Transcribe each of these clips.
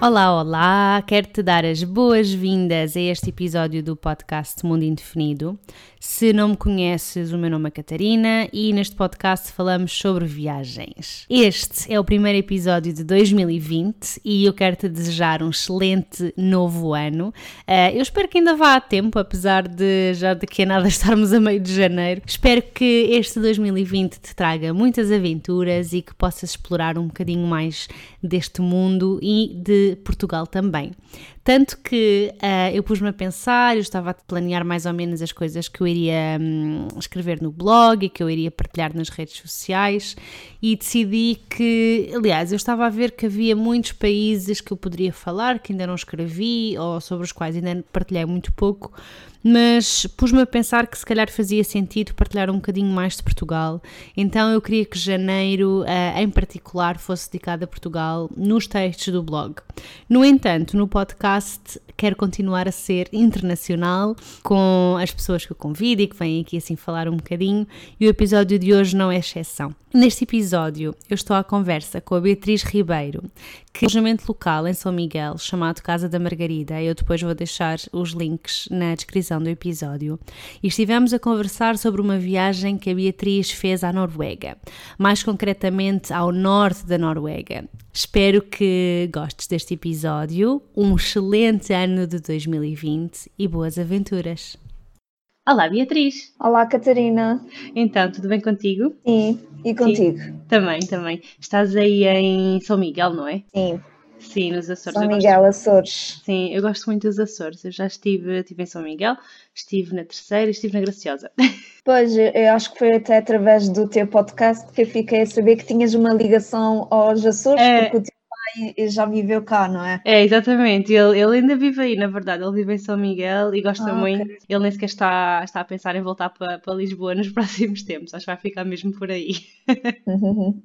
Olá, olá! Quero-te dar as boas-vindas a este episódio do podcast Mundo Indefinido. Se não me conheces, o meu nome é Catarina e neste podcast falamos sobre viagens. Este é o primeiro episódio de 2020 e eu quero te desejar um excelente novo ano. Uh, eu espero que ainda vá a tempo, apesar de já daqui a nada estarmos a meio de janeiro. Espero que este 2020 te traga muitas aventuras e que possas explorar um bocadinho mais deste mundo e de Portugal também. Tanto que uh, eu pus-me a pensar, eu estava a planear mais ou menos as coisas que eu iria um, escrever no blog e que eu iria partilhar nas redes sociais e decidi que, aliás, eu estava a ver que havia muitos países que eu poderia falar que ainda não escrevi ou sobre os quais ainda partilhei muito pouco, mas pus-me a pensar que se calhar fazia sentido partilhar um bocadinho mais de Portugal. Então eu queria que janeiro, uh, em particular, fosse dedicado a Portugal nos textos do blog. No entanto, no podcast quero continuar a ser internacional com as pessoas que eu convido e que vêm aqui assim falar um bocadinho, e o episódio de hoje não é exceção. Neste episódio, eu estou à conversa com a Beatriz Ribeiro, que é um alojamento local em São Miguel, chamado Casa da Margarida. Eu depois vou deixar os links na descrição do episódio. E estivemos a conversar sobre uma viagem que a Beatriz fez à Noruega, mais concretamente ao norte da Noruega. Espero que gostes deste episódio. Um excelente ano de 2020 e boas aventuras! Olá, Beatriz. Olá, Catarina. Então, tudo bem contigo? Sim, e contigo? Sim, também, também. Estás aí em São Miguel, não é? Sim. Sim, nos Açores. São Miguel, gosto... Açores. Sim, eu gosto muito dos Açores. Eu já estive, estive em São Miguel, estive na Terceira e estive na Graciosa. Pois, eu acho que foi até através do teu podcast que eu fiquei a saber que tinhas uma ligação aos Açores, é... porque o teu pai já viveu cá, não é? É, exatamente. Ele, ele ainda vive aí, na verdade. Ele vive em São Miguel e gosta ah, muito. Okay. Ele nem sequer está, está a pensar em voltar para, para Lisboa nos próximos tempos. Acho que vai ficar mesmo por aí.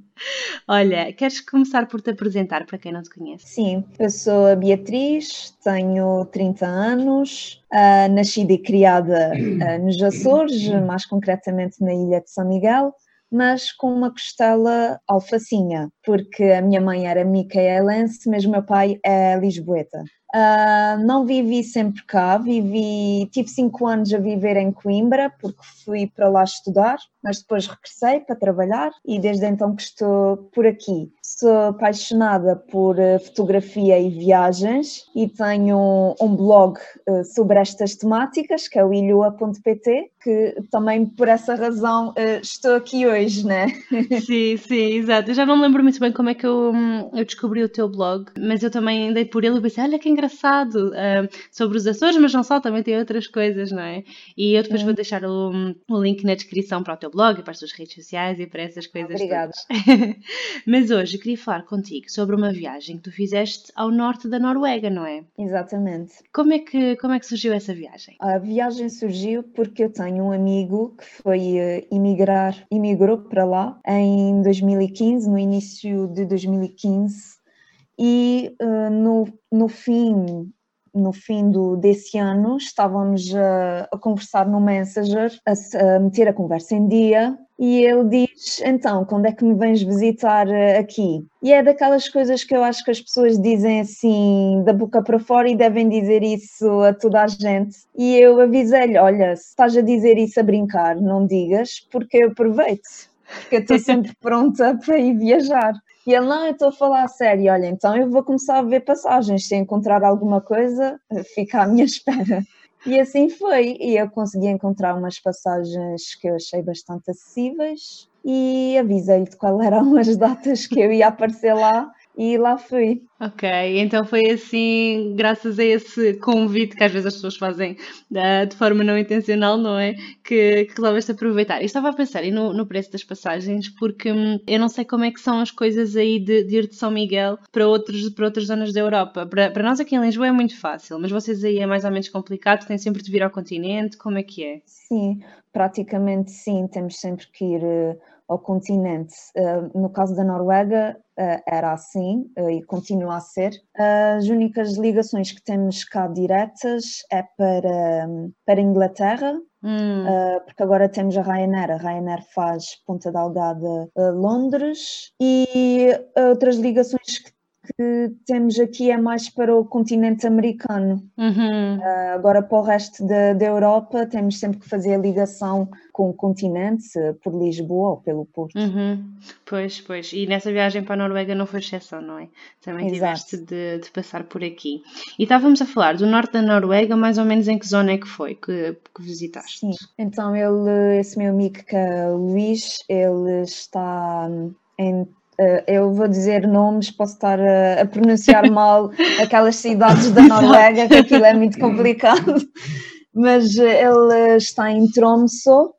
Olha, queres começar por te apresentar para quem não te conhece? Sim, eu sou a Beatriz, tenho 30 anos, uh, nascida e criada uh, nos Açores, mais concretamente na ilha de São Miguel mas com uma costela alfacinha, porque a minha mãe era micaelense, mas o meu pai é lisboeta. Uh, não vivi sempre cá, vivi, tive cinco anos a viver em Coimbra, porque fui para lá estudar, mas depois regressei para trabalhar e desde então que estou por aqui. Sou apaixonada por eh, fotografia e viagens e tenho um blog eh, sobre estas temáticas, que é o ilhua.pt, que também por essa razão eh, estou aqui hoje, né? Sim, sim, exato. Eu já não lembro muito bem como é que eu, hum, eu descobri o teu blog, mas eu também andei por ele e pensei, olha que engraçado, uh, sobre os Açores, mas não só, também tem outras coisas, não é? E eu depois vou deixar o, o link na descrição para o teu blog e para as tuas redes sociais e para essas coisas Obrigada. Mas hoje eu queria falar contigo sobre uma viagem que tu fizeste ao norte da Noruega, não é? Exatamente. Como é que, como é que surgiu essa viagem? A viagem surgiu porque eu tenho um amigo que foi uh, imigrar, imigrou para lá em 2015, no início de 2015, e uh, no, no fim no fim do, desse ano, estávamos a, a conversar no Messenger, a, a, meter a conversa em dia, e ele diz: Então, quando é que me vens visitar eh, aqui? E é daquelas coisas que eu acho que as pessoas dizem assim, da boca para fora, e devem dizer isso a toda a gente. E eu avisei-lhe: Olha, se estás a dizer isso a brincar, não digas, porque eu aproveito porque eu estou sempre pronta para ir viajar. E ele, não, eu estou a falar a sério, olha, então eu vou começar a ver passagens, se encontrar alguma coisa, fica à minha espera. E assim foi, e eu consegui encontrar umas passagens que eu achei bastante acessíveis. E avisei-lhe de qual eram as datas que eu ia aparecer lá e lá fui. Ok, então foi assim, graças a esse convite que às vezes as pessoas fazem uh, de forma não intencional, não é? Que, que resolveste aproveitar. E estava a pensar no, no preço das passagens, porque hum, eu não sei como é que são as coisas aí de, de, ir de São Miguel para, outros, para outras zonas da Europa. Para, para nós aqui em Lisboa é muito fácil, mas vocês aí é mais ou menos complicado, têm sempre de vir ao continente, como é que é? Sim, praticamente sim, temos sempre que ir. Ao continente. Uh, no caso da Noruega, uh, era assim uh, e continua a ser. As únicas ligações que temos cá diretas é para, para a Inglaterra, hum. porque agora temos a Ryanair. A Ryanair faz Ponta Delgada Londres e outras ligações que que temos aqui é mais para o continente americano. Uhum. Uh, agora, para o resto da, da Europa, temos sempre que fazer a ligação com o continente, por Lisboa ou pelo Porto. Uhum. Pois, pois. E nessa viagem para a Noruega não foi exceção, não é? Também Exato. tiveste de, de, passar por aqui. E estávamos a falar do norte da Noruega, mais ou menos em que zona é que foi que, que visitaste? Sim, então ele, esse meu amigo que é Luís, ele está em Uh, eu vou dizer nomes, posso estar a, a pronunciar mal aquelas cidades da Noruega, que aquilo é muito complicado, mas ele está em Tromsø,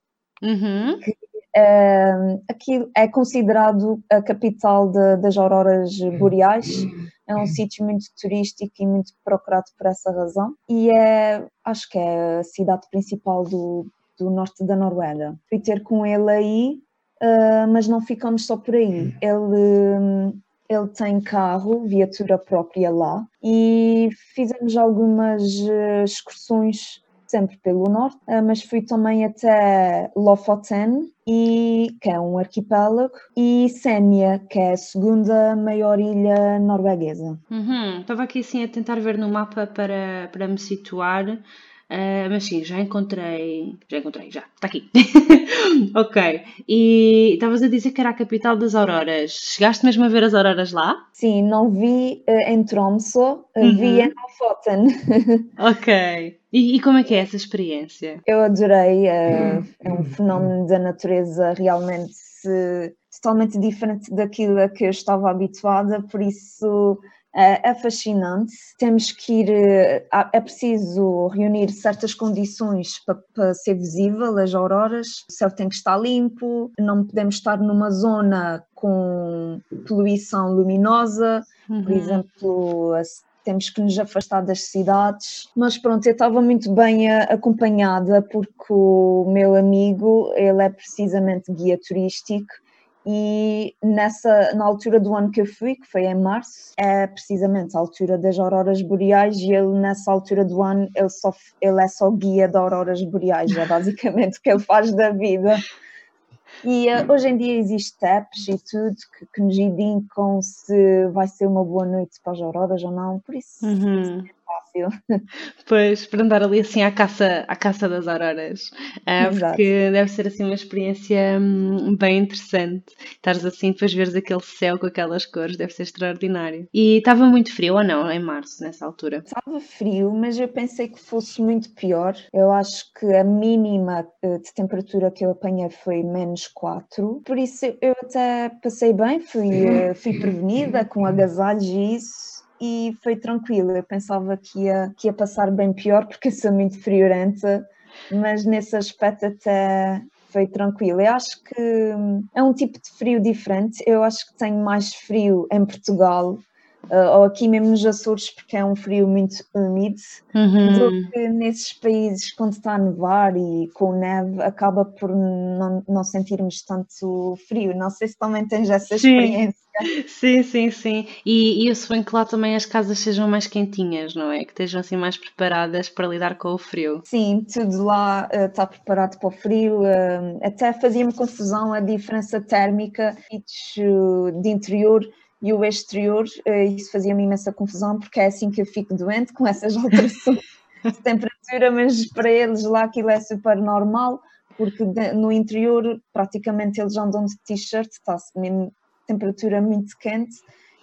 uhum. que uh, aqui é considerado a capital de, das auroras boreais. É um sítio muito turístico e muito procurado por essa razão. E é, acho que é a cidade principal do, do norte da Noruega. Fui ter com ele aí uh, mas não ficamos só por aí. Hum. Ele, ele tem carro, viatura própria lá, e fizemos algumas uh, excursões sempre pelo norte, uh, mas fui também até Lofoten, e, que é um arquipélago, e Senja, que é a segunda maior ilha norueguesa. Uhum. Estava aqui assim a tentar ver no mapa para, para me situar. Uh, mas sim, já encontrei. Já encontrei, já. Está aqui. ok. E estavas a dizer que era a capital das auroras. Chegaste mesmo a ver as auroras lá? Sim, não vi uh, em Tromsø, uh, uhum. vi em Lofoten. ok. E, e, como é que é essa experiência? Eu adorei. é um fenómeno da natureza realmente totalmente diferente daquilo a que eu estava habituada, por isso é, é fascinante. Temos que ir, eh, é preciso reunir certas condições para, para, ser visível as auroras. O céu tem que estar limpo, não podemos estar numa zona com poluição luminosa, uhum. por exemplo, temos que nos afastar das cidades. Mas pronto, eu estava muito bem acompanhada porque o meu amigo, ele é precisamente guia turístico e nessa, na altura do ano que eu fui, que foi em março, é precisamente a altura das auroras boreais e ele nessa altura do ano ele, só, ele é só guia de auroras boreais, é basicamente o que ele faz da vida. E uh, hoje em dia existe apps e tudo que, que nos indicam se vai ser uma boa noite para as auroras ou não, por isso uhum fácil. Pois, para andar ali assim à caça, à caça das auroras, uh, porque deve ser assim uma experiência hum, bem interessante. Estares assim, depois veres aquele céu com aquelas cores, deve ser extraordinário. E estava muito frio ou não, em março, nessa altura? Estava frio, mas eu pensei que fosse muito pior. Eu acho que a mínima eh, de temperatura que eu apanhei foi menos 4, por isso eu até passei bem, fui, eh, fui prevenida com agasalhos e isso e foi tranquilo. Eu pensava que ia, que ia passar bem pior porque eu sou muito friorenta, mas nesse aspecto até foi tranquilo. Eu acho que é um tipo de frio diferente. Eu acho que tenho mais frio em Portugal uh, ou aqui mesmo nos Açores, porque é um frio muito úmido, uhum. do que nesses países, quando está a nevar e com neve, acaba por não, não sentirmos tanto frio. Não sei se também tens essa sim. experiência. Sim, sim, sim. E, e eu suponho que lá também as casas sejam mais quentinhas, não é? Que estejam assim mais preparadas para lidar com o frio. Sim, tudo lá uh, está preparado para o frio. Uh, até fazia-me confusão a diferença térmica de interior e o exterior, eh, isso fazia-me imensa confusão, porque é assim que eu fico doente com essas alterações de temperatura, mas para eles lá aquilo é super normal, porque no interior praticamente eles andam de t-shirt, está-se mesmo temperatura muito quente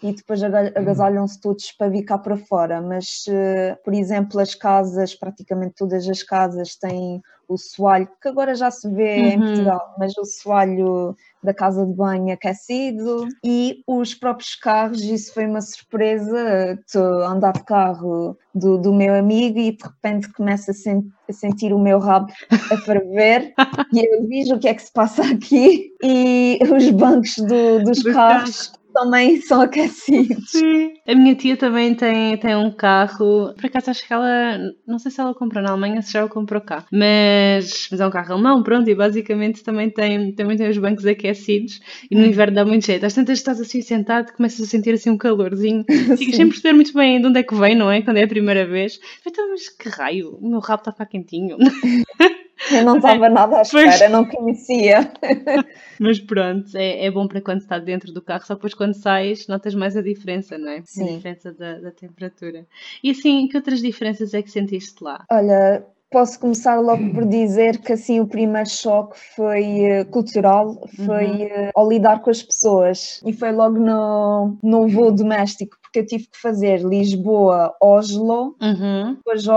e depois agasalham-se todos para vir cá para fora. Mas, eh, por exemplo, as casas, praticamente todas as casas têm o soalho, que agora já se vê uhum. em Portugal, mas o soalho da casa de banho aquecido e os próprios carros, isso foi uma surpresa, estou a andar de carro do, do meu amigo e de repente começo a, sen a sentir o meu rabo a ferver e eu vejo o que é que se passa aqui? E os bancos do, dos, carros também são aquecidos. Sim. A minha tia também tem, tem um carro. Por acaso acho que ela. Não sei se ela comprou na Alemanha, se já o comprou cá. Mas, mas é um carro alemão, pronto, e basicamente também tem, também tem os bancos aquecidos. E no inverno dá muito jeito. Às tantas estás assim sentado, começas a sentir assim um calorzinho. Ficas sem perceber muito bem de onde é que vem, não é? Quando é a primeira vez. Então, mas que raio, o meu rabo está a ficar quentinho. Eu não estava nada à espera, pois. não conhecia. Mas pronto, é, é bom para quando está dentro do carro, só depois quando sais notas mais a diferença, não é? Sim. A diferença da, da temperatura. E assim, que outras diferenças é que sentiste lá? Olha, posso começar logo por dizer que assim o primeiro choque foi uh, cultural, foi uhum. uh, ao lidar com as pessoas e foi logo no, no voo doméstico, porque eu tive que fazer Lisboa-Oslo, uhum. depois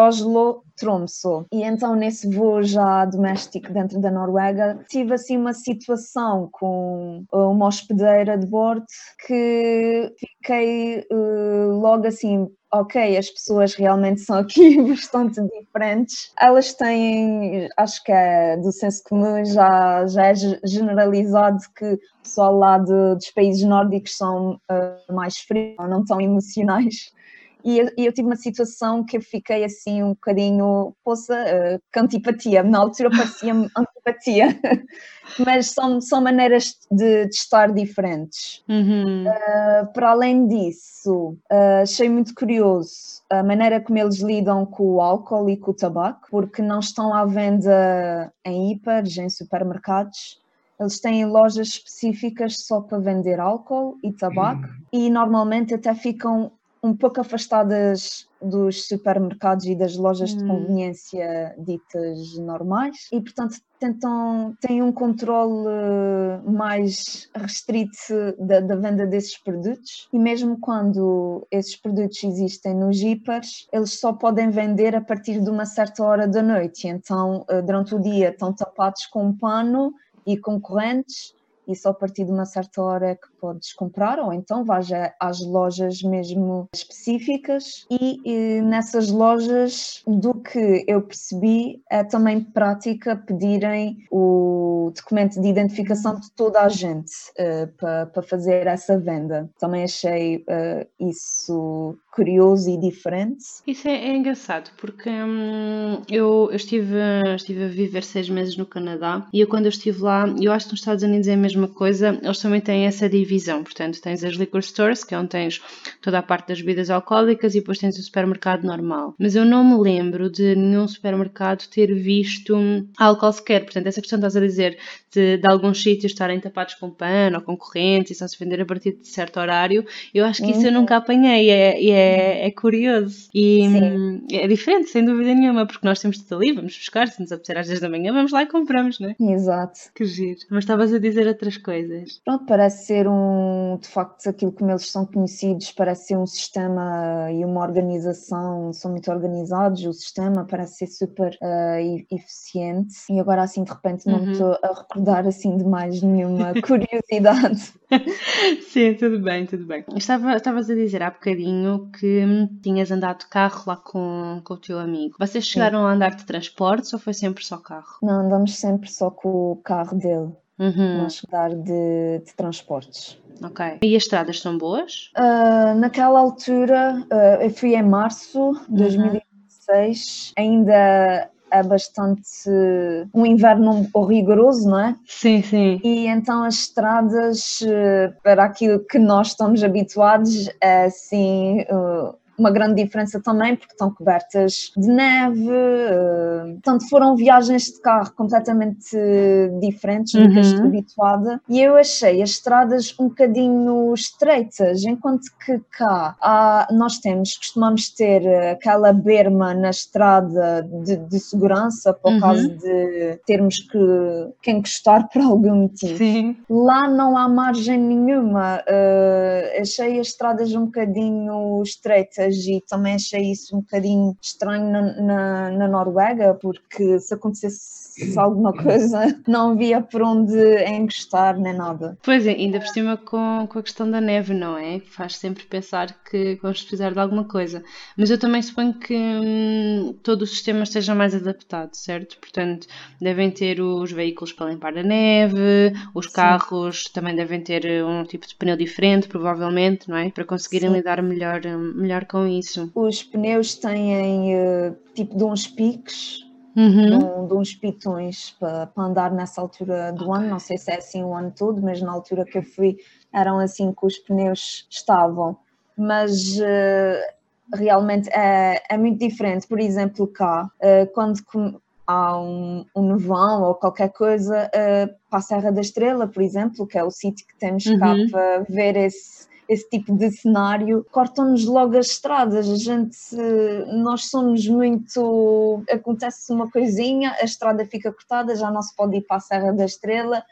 Oslo-Tromsø. E então nesse voo já doméstico dentro da Noruega, tive assim uma situação com eh, uma hospedeira de bordo que fiquei uh, logo assim ok, as pessoas realmente são aqui bastante diferentes. Elas têm, acho que é do senso comum, já, já é generalizado que o pessoal lá de, dos países nórdicos são uh, mais frios, não tão emocionais. E eu, eu, tive uma situação que eu fiquei assim um bocadinho, poça, uh, com antipatia. Na altura parecia-me antipatia, mas são, são maneiras de, de estar diferentes. Uhum. Uh, para além disso, uh, achei muito curioso a maneira como eles lidam com o álcool e com o tabaco, porque não estão à venda em hiper, em supermercados. Eles têm lojas específicas só para vender álcool e tabaco uhum. e normalmente até ficam um pouco afastadas dos supermercados e das lojas hum. de conveniência ditas normais e portanto tentam têm um controle mais restrito da, da, venda desses produtos e mesmo quando esses produtos existem nos hipers eles só podem vender a partir de uma certa hora da noite então eh, durante o dia estão tapados com um pano e concorrentes e só a partir de uma certa hora é que podes comprar, ou então vais às lojas mesmo específicas e, e, nessas lojas, do que eu percebi, é também prática pedirem o documento de identificação de toda a gente uh, para, para fazer essa venda. Também achei uh, isso curioso e diferente. Isso é, é engraçado porque hum, eu, eu estive, estive a viver seis meses no Canadá e eu, quando eu estive lá, eu acho que nos Estados Unidos é a mesma coisa, eles também têm essa divisão. Portanto, tens as liquor stores, que é onde tens toda a parte das bebidas alcoólicas, e depois tens o supermercado normal. Mas eu não me lembro de nenhum supermercado ter visto álcool sequer. Portanto, essa questão estás a dizer de, de alguns sítios estarem tapados com pano ou com correntes e só se vender a partir de certo horário, eu acho que isso uhum. eu nunca apanhei. É, é é, é curioso. E Sim. é diferente, sem dúvida nenhuma, porque nós temos tudo ali, vamos buscar, se nos apetecer às 10 da manhã, vamos lá e compramos, não é? Exato. Que giro. Mas estavas a dizer outras coisas. Pronto, parece ser um, de facto, aquilo como eles são conhecidos, parece ser um sistema e uma organização, são muito organizados, o sistema parece ser super uh, eficiente. E agora, assim, de repente, não uhum. estou a recordar assim de mais nenhuma curiosidade. Sim, tudo bem, tudo bem. Estava, estavas a dizer há bocadinho que tinhas andado de carro lá com, com o teu amigo. Vocês chegaram Sim. a andar de transportes ou foi sempre só carro? Não, andamos sempre só com o carro dele. Uhum. Nós andar de, de transportes. Ok. E as estradas são boas? Uh, naquela altura, uh, eu fui em março de uhum. 2016, ainda é bastante um inverno rigoroso, não é? Sim, sim. E então as estradas, eh, para aquilo que nós estamos habituados, é assim eh, uma grande diferença também, porque estão cobertas de neve. Uh, portanto, foram viagens de carro completamente diferentes do que estou habituada. E eu achei as estradas um bocadinho estreitas, enquanto que cá há, nós temos, costumamos ter aquela berma na estrada de, de segurança, por uhum. caso de termos que, que encostar por algum motivo. Sim. Lá não há margem nenhuma. Uh, achei as estradas um bocadinho estreitas e também achei isso um bocadinho estranho na, na, na Noruega, porque se acontecesse alguma coisa não havia por onde encostar nem nada. Pois é, ainda por cima com, com a questão da neve, não é? Faz sempre pensar que vamos precisar de alguma coisa. Mas eu também suponho que hum, todo o sistema esteja mais adaptado, certo? Portanto, devem ter os veículos para limpar a neve, os Sim. carros também devem ter um tipo de pneu diferente, provavelmente, não é? Para conseguirem Sim. lidar melhor, melhor com isso. Os pneus têm uh, tipo de uns piques Uhum. De, uns pitões para, para, andar nessa altura do ano, não sei se é assim o ano todo, mas na altura que eu fui eram assim que os pneus estavam. Mas uh, realmente é, é muito diferente. Por exemplo, cá, uh, quando há um, um nevão ou qualquer coisa, uh, para a Serra da Estrela, por exemplo, que é o sítio que temos uhum. cá para ver esse, esse tipo de cenário, cortam-nos logo as estradas. A gente, nós somos muito. Acontece uma coisinha, a estrada fica cortada, já não se pode ir para a Serra da Estrela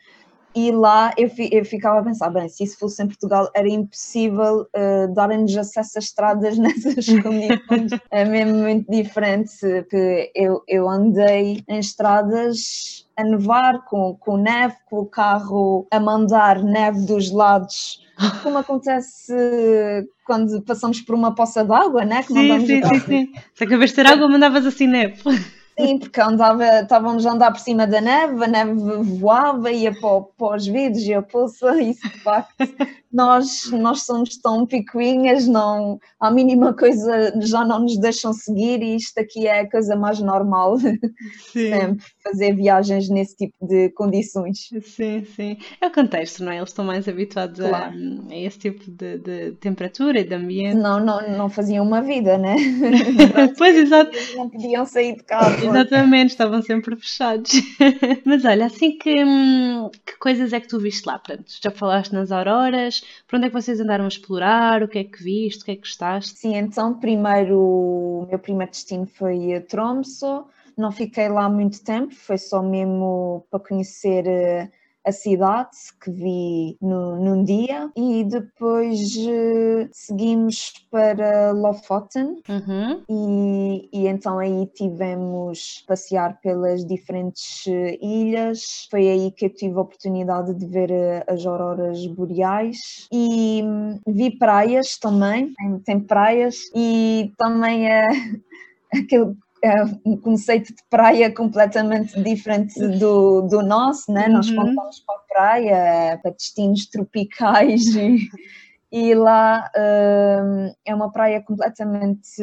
e lá eu, eu, ficava a pensar, bem, se isso fosse em Portugal era impossível uh, darem-nos acesso a estradas nessas condições, é mesmo muito diferente, porque eu, eu andei em estradas a nevar, com, com neve, com o carro a mandar neve dos lados, como acontece quando passamos por uma poça d'água, né? Que sim, sim, sim, sim. Se acabas de ter água, mandavas assim neve. Sim, porque andava, estávamos a andar por cima da neve, a neve voava, ia para, para os vidros e a poça, e de facto nós, nós somos tão picuinhas, não, a mínima coisa já não nos deixam seguir e isto aqui é a coisa mais normal sim. sempre, fazer viagens nesse tipo de condições. Sim, sim. É o contexto, não é? Eles estão mais habituados claro. a, a, esse tipo de, de, temperatura e de ambiente. Não, não, não faziam uma vida, né? pois, exato. Não podiam sair de casa. Exatamente, estavam sempre fechados. Mas olha, assim que, que coisas é que tu viste lá? Portanto, já falaste nas auroras, para onde é que vocês andaram a explorar? O que é que viste? O que é que gostaste? Sim, então primeiro o meu primeiro destino foi Tromsø. Não fiquei lá muito tempo, foi só mesmo para conhecer eh, a cidade que vi no, num dia e depois uh, seguimos para Lofoten uhum. e, e, então aí tivemos passear pelas diferentes uh, ilhas. Foi aí que eu tive a oportunidade de ver uh, as auroras boreais e um, vi praias também, tem, tem praias e também é aquele é um conceito de praia completamente diferente do, do nosso, né? Uhum. Nós quando vamos para a praia, para destinos tropicais e, e lá um, é uma praia completamente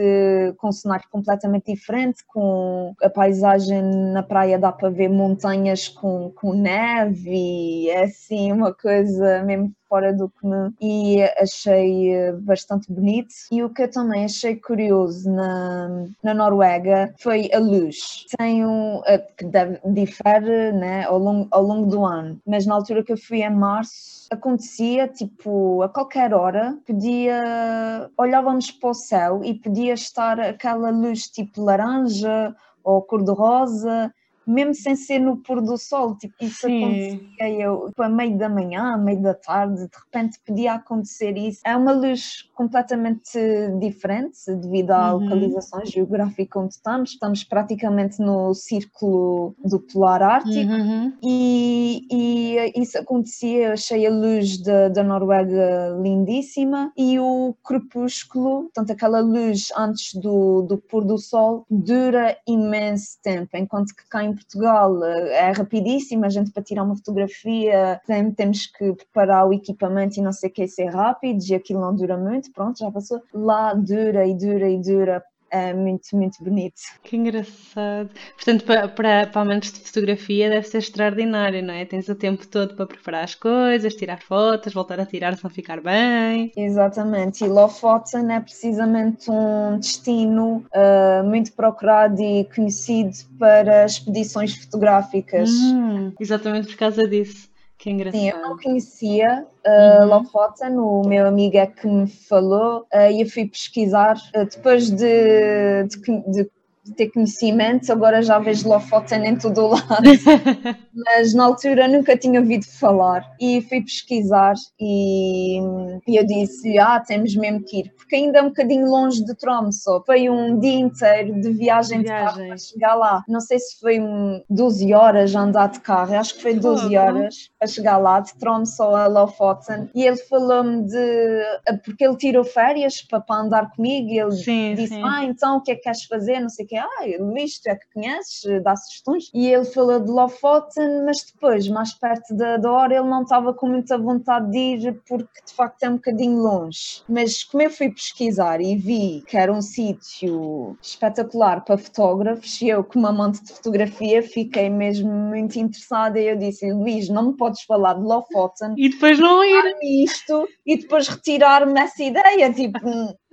com um cenário completamente diferente, com a paisagem na praia dá para ver montanhas com, com neve e é assim uma coisa mesmo fora do comum e achei eh, bastante bonito. E o que eu também achei curioso na, na Noruega foi a luz. Tem um, eh, que deve, difere né, ao, longo, ao longo do ano, mas na altura que eu fui em março acontecia tipo a qualquer hora podia olhávamos para o céu e podia estar aquela luz tipo laranja ou cor-de-rosa mesmo sem ser no pôr do sol, tipo, isso Sim. acontecia eu, tipo, a meio da manhã, a meio da tarde, de repente podia acontecer isso. É uma luz completamente diferente devido à uhum. localização geográfica onde estamos. Estamos praticamente no círculo do polar ártico uhum. e, e, isso acontecia, eu achei a luz da, da Noruega lindíssima e o crepúsculo, portanto aquela luz antes do, do pôr do sol, dura imenso tempo, enquanto que cá em Portugal eh, é rapidíssimo, a gente para tirar uma fotografia tem, temos que preparar o equipamento e não sei o que, ser rápido e aquilo não dura muito, pronto, já passou. Lá dura e dura e dura é muito, muito bonito. Que engraçado. Portanto, para, para, para amantes de fotografia deve ser extraordinário, não é? Tens o tempo todo para preparar as coisas, tirar fotos, voltar a tirar se não ficar bem. Exatamente. E Lofoten é precisamente um destino uh, muito procurado e conhecido para expedições fotográficas. Hum, exatamente por causa disso. Que engraçado. Sim, eu não conhecia uh, uhum. Lofoten, o meu amigo é que me falou uh, e eu fui pesquisar uh, depois de, de, de de ter conhecimento, agora já vejo Lofoten em todo o lado, mas na altura nunca tinha ouvido falar. E fui pesquisar e, e eu disse, ah, temos mesmo que ir, porque ainda é um bocadinho longe de Tromsø, foi um dia inteiro de viagem, de carro para chegar lá, não sei se foi um 12 horas a andar de carro, acho que foi 12 horas para chegar lá, de Tromsø a Lofoten, e ele falou-me de, porque ele tirou férias para, para andar comigo, e ele sim, disse, sim. ah, então o que é que queres fazer, não sei o que, ah, Luís, tu é que conheces, dá sugestões, e ele falou de Lofoten, mas depois, mais perto da, da hora, ele não estava com muita vontade de ir, porque de facto é um bocadinho longe, mas como eu fui pesquisar e vi que era um sítio espetacular para fotógrafos, e eu como amante de fotografia fiquei mesmo muito interessada, e eu disse, Luís, não me podes falar de Lofoten, e depois não ir, isto, e depois retirar-me essa ideia, tipo,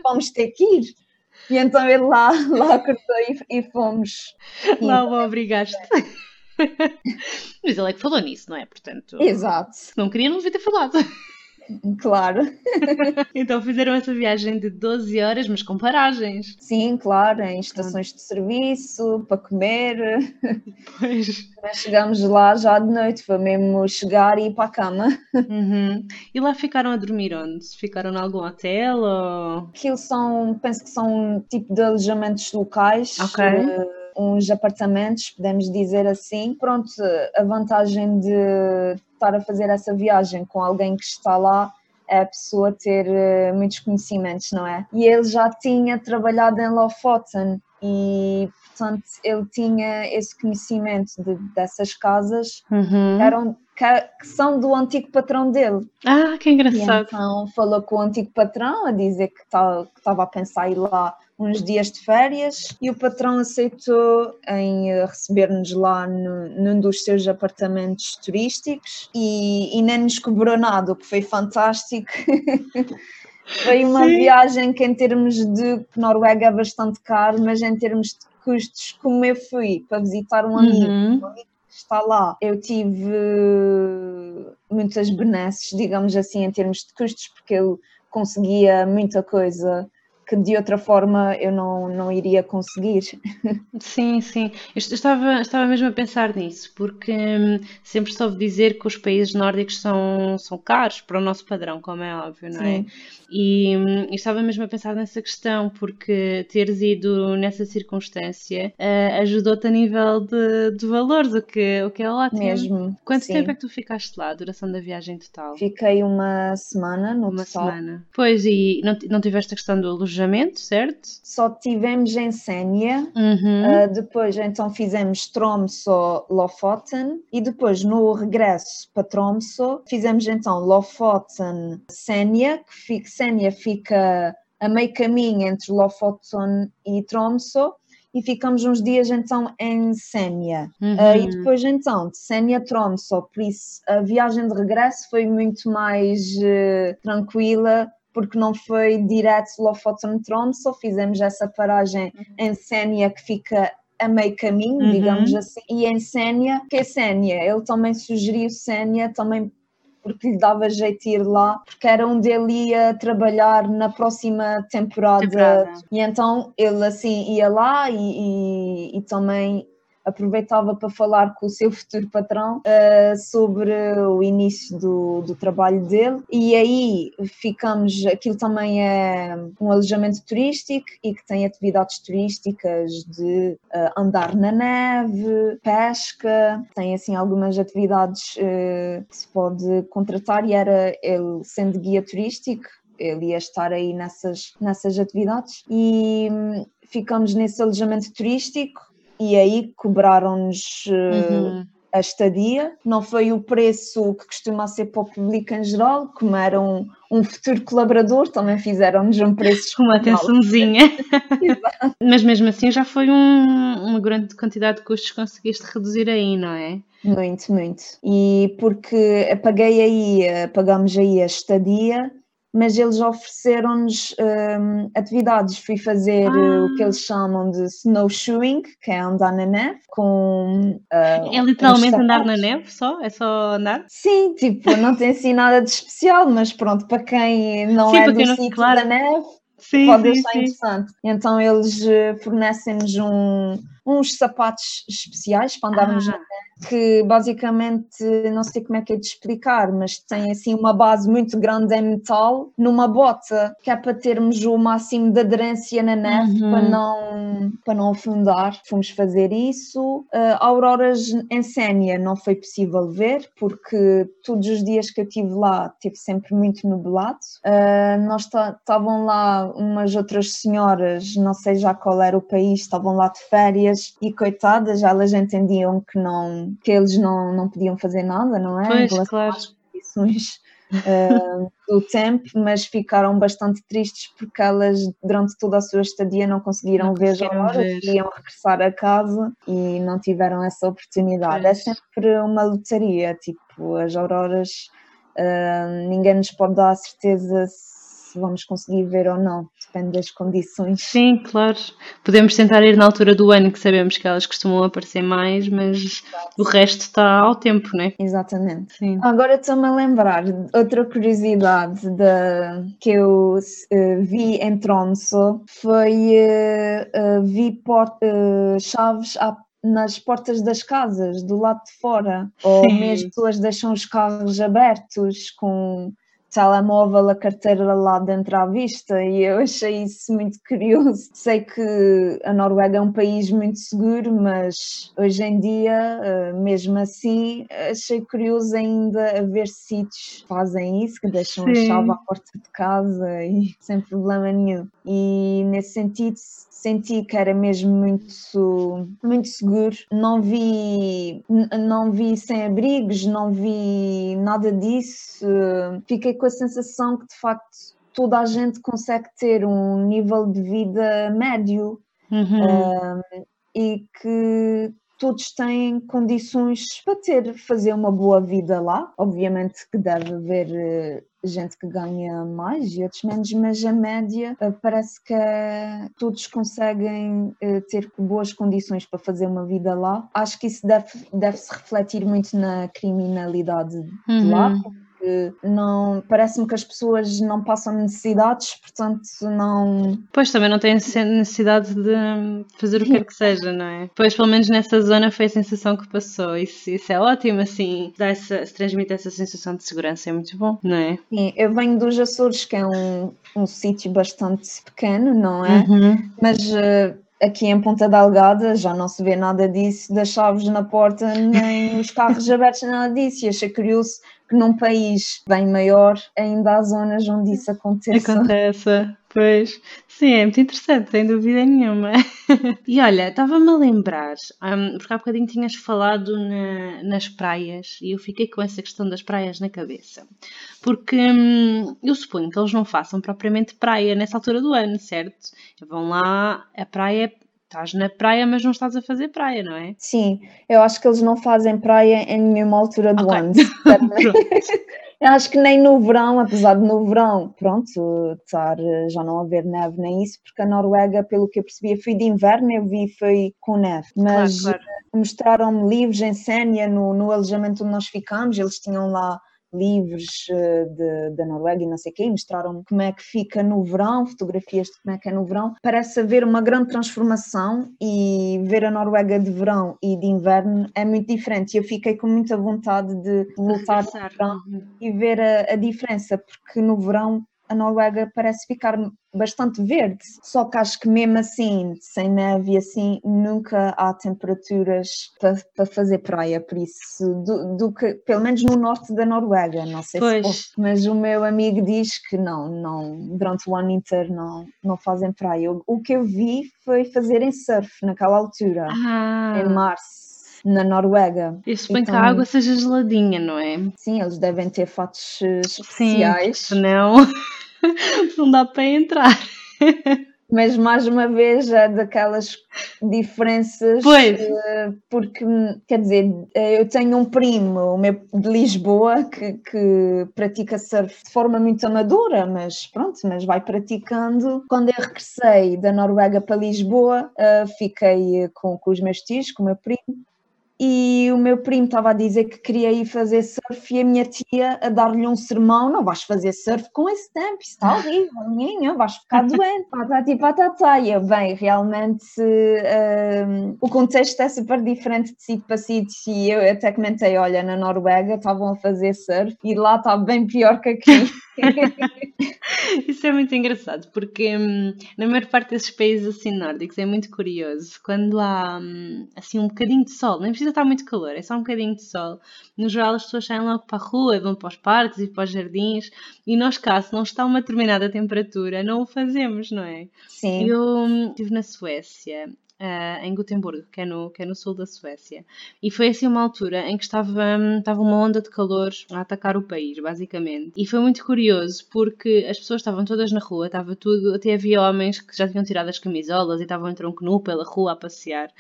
vamos ter que ir. E então ele lá, lá cortou e, e fomos. Lá o obrigaste. Mas ele é que falou nisso, não é? Portanto, Exato. Não queria, não devia ter falado. Claro. então fizeram essa viagem de 12 horas, mas com paragens. Sim, claro, em estações de serviço, para comer. Pois. Mas chegamos lá já de noite, foi mesmo chegar e ir para a cama. Uhum. E lá ficaram a dormir onde? Ficaram em algum hotel ou... Aquilo são, penso que são um tipo de alojamentos locais. Ok. Uh, uns apartamentos, podemos dizer assim. Pronto, a vantagem de estar a fazer essa viagem com alguém que está lá é a pessoa ter uh, muitos conhecimentos, não é? E ele já tinha trabalhado em Lofoten e, portanto, ele tinha esse conhecimento de, dessas casas uhum. eram, que, que, são do antigo patrão dele. Ah, que engraçado. E então falou com o antigo patrão a dizer que estava a pensar ir lá uns dias de férias e o patrão aceitou em eh, receber-nos lá no, num dos seus apartamentos turísticos e, e nem nos cobrou nada, o que foi fantástico. foi uma Sim. viagem que em termos de Noruega é bastante caro, mas em termos de custos, como eu fui para visitar um amigo, uhum. um amigo que está lá, eu tive muitas benesses, digamos assim, em termos de custos, porque ele conseguia muita coisa que de outra forma eu não, não iria conseguir. Sim, sim. Eu estava, estava mesmo a pensar nisso, porque hum, sempre soube dizer que os países nórdicos são, são caros para o nosso padrão, como é óbvio, não é? E, hum, estava mesmo a pensar nessa questão, porque teres ido nessa circunstância uh, ajudou-te a nível de, de valores, o que, o que é ótimo. Mesmo. Quanto sim. tempo é que tu ficaste lá, a duração da viagem total? Fiquei uma semana no uma total. semana. Pois, e não, não tiveste a questão do alojamento alojamento, certo? Só tivemos em Sénia, uhum. uh, depois então fizemos Tromsø, Lofoten e depois no regresso para Tromsø fizemos então Lofoten, Sénia, que fica, Sénia fica a meio caminho entre Lofoten e Tromsø e ficamos uns dias então em Sénia. Uhum. Uh, e depois então de Sénia a Tromsø, por isso a viagem de regresso foi muito mais uh, tranquila porque não foi direto Lofoten só fizemos essa paragem uhum. em Sénia que fica a meio caminho, uhum. digamos assim, e em Sénia, que é Sénia, ele também sugeriu Sénia também porque lhe dava jeito de ir lá, porque era onde ele ia trabalhar na próxima temporada, temporada. e então ele assim ia lá e, e, e também aproveitava para falar com o seu futuro patrão uh, sobre o início do, do trabalho dele. E aí ficamos, aquilo também é um alojamento turístico e que tem atividades turísticas de uh, andar na neve, pesca, tem assim algumas atividades uh, que se pode contratar e era ele sendo guia turístico ele ia estar aí nessas, nessas atividades. E hum, ficamos nesse alojamento turístico e aí cobraram-nos eh, uhum. a estadia. Não foi o preço que costuma ser para o público em geral, como era um, um futuro colaborador, também fizeram-nos um preço Uma atençãozinha. Mas mesmo assim já foi um, uma grande quantidade de custos que conseguiste reduzir aí, não é? Muito, muito. E porque paguei aí, eh, pagamos aí a estadia mas eles ofereceram-nos um, atividades. Fui fazer ah. o que eles chamam de snowshoeing, que é andar na neve, com. Uh, é literalmente andar na neve só? É só andar? Sim, tipo, não tem assim nada de especial, mas pronto, para quem não Sim, é do sítio claro. da neve. sim, pode sim, sim. interessante. Então eles fornecem-nos um, uns sapatos especiais para andarmos ah. na que basicamente não sei como é que é de explicar, mas tem assim uma base muito grande em metal numa bota, que é para termos o máximo de aderência na neve uhum. para, não, para não afundar. Fomos fazer isso. Uh, auroras em Sénia não foi possível ver, porque todos os dias que eu estive lá teve sempre muito nublado. Uh, nós estavam lá umas outras senhoras, não sei já qual era o país, estavam lá de férias e coitadas, elas entendiam que não que eles não, não podiam fazer nada, não é? Pois, em claro. às condições uh, do tempo, mas ficaram bastante tristes porque elas, durante toda a sua estadia, não conseguiram não ver as auroras, iam regressar a casa e não tiveram essa oportunidade. É pois. É sempre uma lotaria, tipo, as auroras, uh, ninguém nos pode dar a certeza se vamos conseguir ver ou não, depende das condições. Sim, claro. Podemos tentar ir na altura do ano que sabemos que elas costumam aparecer mais, mas Exato. o resto está ao tempo, né? Exatamente. Sim. Agora estou-me a lembrar outra curiosidade de, que eu uh, vi em Tronso foi uh, uh, vi port, chaves à nas portas das casas, do lado de fora, ou mesmo pessoas deixam os carros abertos com telemóvel, a carteira lá dentro à vista e eu achei isso muito curioso. Sei que a Noruega é um país muito seguro, mas hoje em dia, eh, mesmo assim, achei curioso ainda haver sítios que fazem isso, que deixam Sim. a chave à porta de casa e sem problema nenhum. E nesse sentido, senti que era mesmo muito, muito seguro. Não vi, não vi sem-abrigos, não vi nada disso. Fiquei com a sensação que de facto toda a gente consegue ter um nível de vida médio uhum. um, e que todos têm condições para ter, fazer uma boa vida lá. Obviamente que deve haver eh, gente que ganha mais e outros menos, mas a média eh, parece que todos conseguem eh, ter boas condições para fazer uma vida lá. Acho que isso deve, deve se refletir muito na criminalidade uhum. de lá uhum porque não parece-me que as pessoas não passam necessidades, portanto não. Pois também não têm necessidade de fazer o que quer que seja, não é? Pois pelo menos nessa zona foi a sensação que passou. Isso, isso é ótimo, assim, dá essa, se transmite essa sensação de segurança, é muito bom, não é? Sim, eu venho dos Açores, que é um, um sítio bastante pequeno, não é? Uhum. Mas. Uh, aqui em Ponta Delgada já não se vê nada disso, das chaves na porta, nem os carros abertos, nada disso. E achei curioso que num país bem maior ainda há zonas onde isso aconteça. Acontece, pois. Sim, é muito interessante, sem dúvida nenhuma. e olha, estava-me a lembrar, um, porque há bocadinho tinhas falado na, nas praias e eu fiquei com essa questão das praias na cabeça. Porque hum, eu suponho que eles não façam propriamente praia nessa altura do ano, certo? Vão lá, a praia estás na praia, mas não estás a fazer praia, não é? Sim, eu acho que eles não fazem praia em nenhuma altura do okay. ano. eu acho que nem no verão, apesar de no verão, pronto, estar, já não haver neve nem isso, porque a Noruega, pelo que eu percebi, fui de inverno, eu vi foi com neve, mas claro, claro. mostraram-me livros em Sénia, no, no alojamento onde nós ficamos, eles tinham lá livros eh, da Noruega e não sei o quê, mostraram como é que fica no verão, fotografias de como é que é no verão. Parece haver uma grande transformação e ver a Noruega de verão e de inverno é muito diferente. Eu fiquei com muita vontade de voltar no verão e ver a, a diferença, porque no verão a Noruega parece ficar bastante verde, só que acho que mesmo assim, sem neve e assim, nunca há temperaturas para, para fazer praia, por isso, do, do, que, pelo menos no norte da Noruega, não sei pois. se mas o meu amigo diz que não, não, durante o ano inteiro não, não fazem praia. O, o que eu vi foi fazerem surf naquela altura, ah. em março na Noruega. Eu suponho então, que a água seja geladinha, não é? Sim, eles devem ter fatos especiais. Sim, não, não dá para entrar. Mas mais uma vez é daquelas diferenças, pois. Eh, porque quer dizer, eh, eu tenho um primo, o meu de Lisboa, que, que pratica surf de forma muito amadora, mas pronto, mas vai praticando. Quando eu regressei da Noruega para Lisboa, eh, fiquei com, com os meus tios, com o meu primo, e o meu primo estava a dizer que queria ir fazer surf e a minha tia a dar-lhe um sermão, não vais fazer surf com esse tempo, isso está horrível, minha, vais ficar doente, patati patatá, e eu, bem, realmente um, o contexto é super diferente de sítio para sítio e eu até comentei, olha, na Noruega estavam a fazer surf e lá está bem pior que aqui. Isso é muito engraçado, porque hum, na maior parte desses países assim nórdicos é muito curioso. Quando há hum, assim um bocadinho de sol, nem precisa estar muito calor, é só um bocadinho de sol. No geral as pessoas saem logo para a rua, vão para os parques e para os jardins. E nós cá, se não está uma determinada temperatura, não o fazemos, não é? Sim. Eu hum, estive na Suécia uh, em Gotemburgo, que é, no, que é no sul da Suécia. E foi assim uma altura em que estava, estava uma onda de calor a atacar o país, basicamente. E foi muito curioso porque as pessoas estavam todas na rua, estava tudo, até havia homens que já tinham tirado as camisolas e estavam em tronco nu pela rua a passear.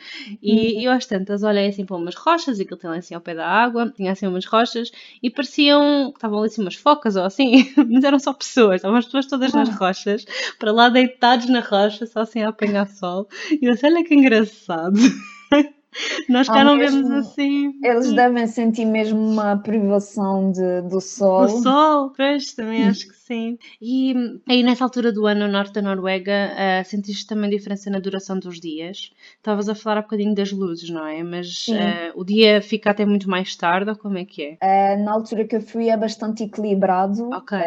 E uhum. eu às tantas olhei assim para umas rochas, e aquilo tem lá assim ao pé da água, tinha assim umas rochas e pareciam que estavam ali assim umas focas ou assim, mas eram só pessoas, estavam as pessoas todas nas rochas, para lá deitados na rocha, só assim a apanhar sol. E eu disse, olha que engraçado. Nós cá não vemos assim. Eles devem sentir mesmo uma privação de, do sol. Do sol, pois, também acho que sim. E aí nessa altura do ano no norte da Noruega, uh, sentiste também diferença na duração dos dias? Estavas a falar um bocadinho das luzes, não é? Mas uh, o dia fica até muito mais tarde, ou como é que é? Uh, na altura que eu fui é bastante equilibrado. Ok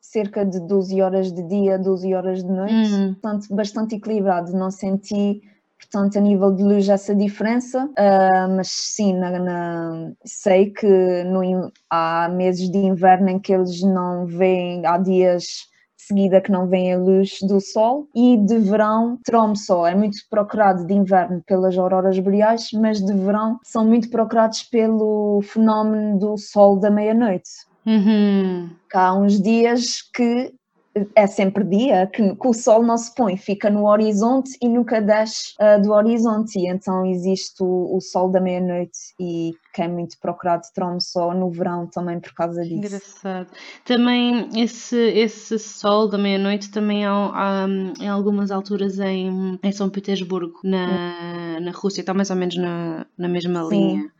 cerca de 12 horas de dia, 12 horas de noite, uhum. portanto, bastante equilibrado. Não senti portanto, a nível de luz, essa diferença, uh, mas sim, na, na, sei que no, há meses de inverno em que eles não veem, há dias seguida que não vêm a luz do sol e de verão Tromsø é muito procurado de inverno pelas auroras boreais, mas de verão são muito procurados pelo fenómeno do sol da meia-noite. Uhum. Há uns dias que é sempre dia, que, que, o sol não se põe, fica no horizonte e nunca desce uh, do horizonte, e então existe o, o sol da meia-noite e que é muito procurado só no verão também por causa disso. Engraçado. Também esse, esse sol da meia-noite também há, há, em algumas alturas em, em São Petersburgo, na, na Rússia, está mais ou menos na, na mesma Sim. linha.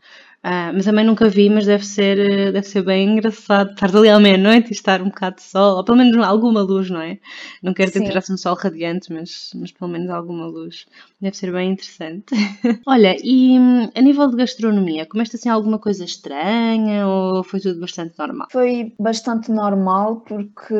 Uh, mas também nunca vi, mas deve ser, deve ser bem engraçado estar ali à meia-noite e estar um bocado de sol, ou pelo menos alguma luz, não é? Não quero que tirasse um sol radiante, mas, mas pelo menos alguma luz. Deve ser bem interessante. Olha, e a nível de gastronomia, comeste assim alguma coisa estranha ou foi tudo bastante normal? Foi bastante normal porque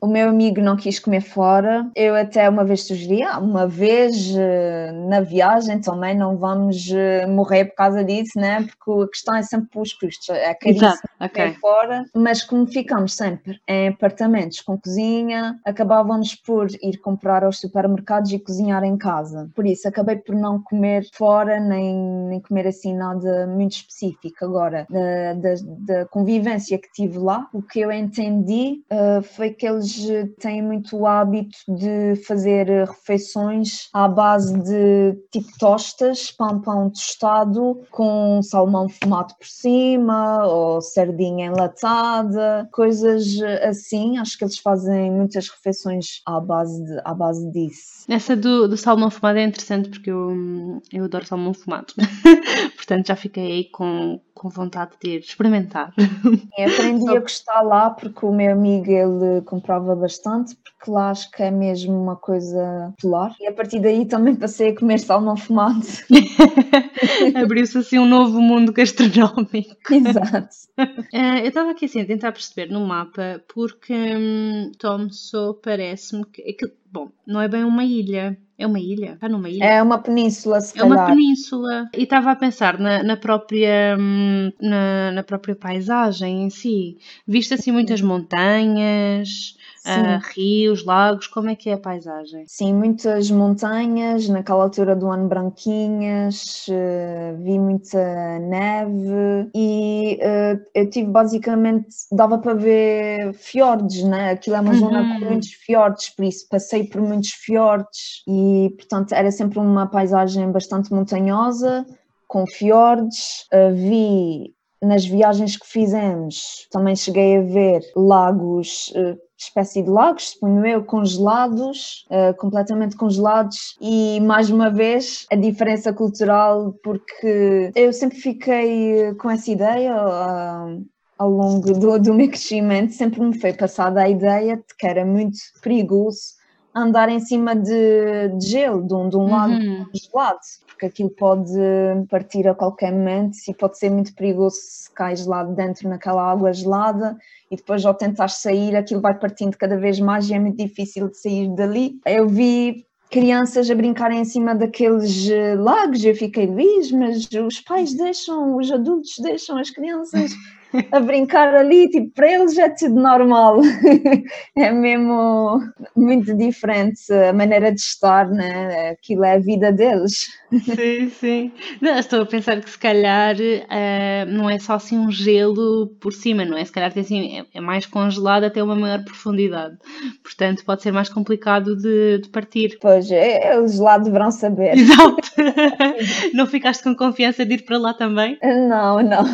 o meu amigo não quis comer fora. Eu até uma vez sugeri, ah, uma vez eh, na viagem também não vamos eh, morrer por causa disso, né? Porque a questão é sempre os custos, é caríssimo okay. fora, mas como ficamos sempre em apartamentos com cozinha, acabávamos por ir comprar aos supermercados e cozinhar em casa. Por isso, acabei por não comer fora, nem, nem comer assim nada muito específico. Agora, da, da, da convivência que tive lá, o que eu entendi uh, foi que eles têm muito o hábito de fazer refeições à base de tipo tostas, pão, pão tostado, com salmão fumado por cima ou sardinha enlatada, coisas assim. Acho que eles fazem muitas refeições à base, de, à base disso. Essa do, do salmão fumado é interessante porque eu, eu adoro salmão fumado. Portanto, já fiquei aí com, com vontade de ter, experimentar. É, aprendi Só... a gostar lá porque o meu amigo ele comprava bastante, porque lá acho que é mesmo uma coisa popular. E a partir daí também passei a comer salmão fumado. Abriu-se assim um novo mundo gastronómico. Exato. Uh, eu estava aqui assim a tentar perceber no mapa porque hum, Tomso parece-me que. Bom, não é bem uma ilha. É uma ilha? Está numa ilha? É uma península, se É uma península. E estava a pensar na, na própria, hum, na, na, própria paisagem em si. Viste assim muitas montanhas, uh, rios, lagos, como é que é a paisagem? Sim, muitas montanhas, naquela altura do ano branquinhas, uh, vi muita neve e uh, eu tive basicamente, dava para ver fiordes, né? Aquilo é uma uhum. zona com muitos fiordes, por isso passei por muitos fiordes e portanto era sempre uma paisagem bastante montanhosa, com fiordes, vi nas viagens que fizemos, também cheguei a ver lagos espécie de lagos, suponho eu, congelados, uh, completamente congelados, e mais uma vez a diferença cultural, porque eu sempre fiquei com essa ideia. Uh, ao longo do, do meu crescimento, sempre me foi passada a ideia de que era muito perigoso andar em cima de, de gelo, de um, de um uhum. lago gelado, porque aquilo pode partir a qualquer momento e pode ser muito perigoso se cais lá dentro naquela água gelada e depois ao tentar sair aquilo vai partindo cada vez mais e é muito difícil de sair dali. Eu vi crianças a brincarem em cima daqueles eh, lagos. Eu fiquei, Luís, mas os pais deixam, os adultos deixam as crianças a brincar ali, tipo, para eles é tudo normal. é mesmo muito diferente a maneira de estar, né? Aquilo é a vida deles. Sim, sim. Não, estou a pensar que se calhar uh, não é só assim um gelo por cima, não é? Se calhar tem, assim, é, é mais congelado até uma maior profundidade. Portanto, pode ser mais complicado de, de partir. Pois, é, eles lá deverão saber. Exato. não ficaste com confiança de ir para lá também? Não, não.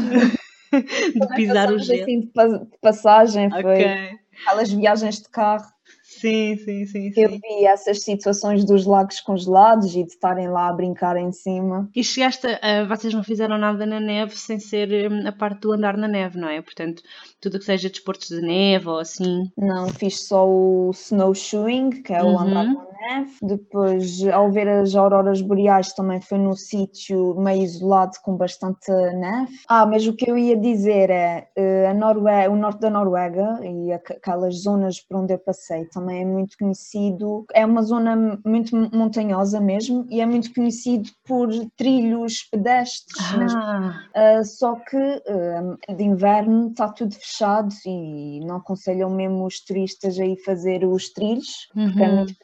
de pisar o gelo. Assim, de passagem, okay. foi aquelas viagens de carro. Sim, sim, sim, sim. Eu vi essas situações dos lagos congelados e de estarem lá a brincar em cima. E chegaste a. Vocês não fizeram nada na neve sem ser hum, a parte do andar na neve, não é? Portanto, tudo que seja desportos de neve ou assim. Não, fiz só o snowshoeing, que é o uhum. andar na neve. Depois, ao ver as auroras boreais, também foi num sítio meio isolado com bastante neve. Ah, mas o que eu ia dizer é eh, a Noruega, o norte da Noruega e aquelas zonas por onde eu passei também também é muito conhecido, é uma zona muito montanhosa mesmo e é muito conhecido por trilhos pedestres, ah. uh, só que uh, de inverno está tudo fechado e não aconselham mesmo os turistas a ir fazer os trilhos, uhum. porque é uhum. muito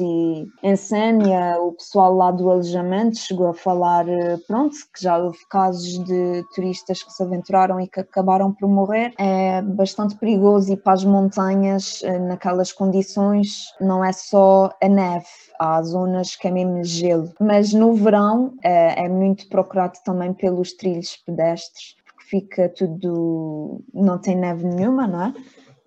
e em Sénia o pessoal lá do alojamento chegou a falar, eh, pronto, que já houve casos de turistas que se aventuraram e que acabaram por morrer. É bastante perigoso ir para as montanhas eh, naquelas condições, não é só a neve, há zonas que é mesmo gelo. Mas no verão é, é muito procurado também pelos trilhos pedestres, fica tudo, não tem neve nenhuma, não é?